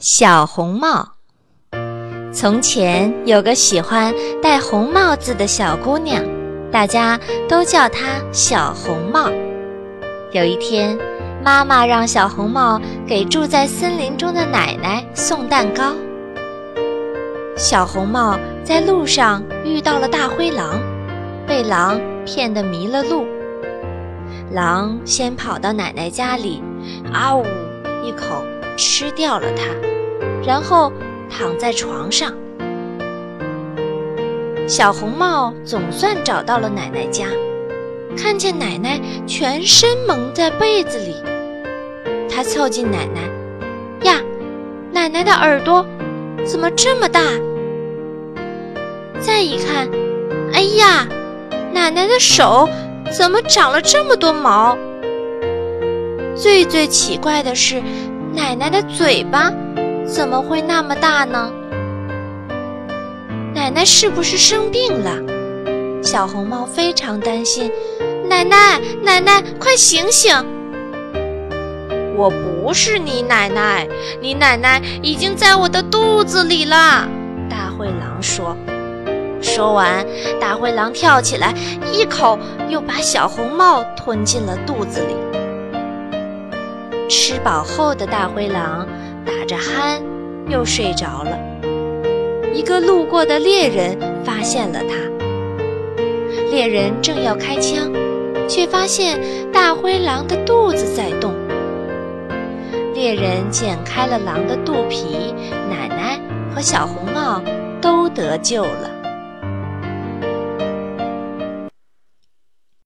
小红帽。从前有个喜欢戴红帽子的小姑娘，大家都叫她小红帽。有一天，妈妈让小红帽给住在森林中的奶奶送蛋糕。小红帽在路上遇到了大灰狼，被狼骗得迷了路。狼先跑到奶奶家里，啊呜一口吃掉了它。然后躺在床上，小红帽总算找到了奶奶家，看见奶奶全身蒙在被子里，他凑近奶奶，呀，奶奶的耳朵怎么这么大？再一看，哎呀，奶奶的手怎么长了这么多毛？最最奇怪的是，奶奶的嘴巴。怎么会那么大呢？奶奶是不是生病了？小红帽非常担心。奶奶，奶奶，快醒醒！我不是你奶奶，你奶奶已经在我的肚子里了。大灰狼说。说完，大灰狼跳起来，一口又把小红帽吞进了肚子里。吃饱后的大灰狼。打着鼾，又睡着了。一个路过的猎人发现了他。猎人正要开枪，却发现大灰狼的肚子在动。猎人剪开了狼的肚皮，奶奶和小红帽都得救了。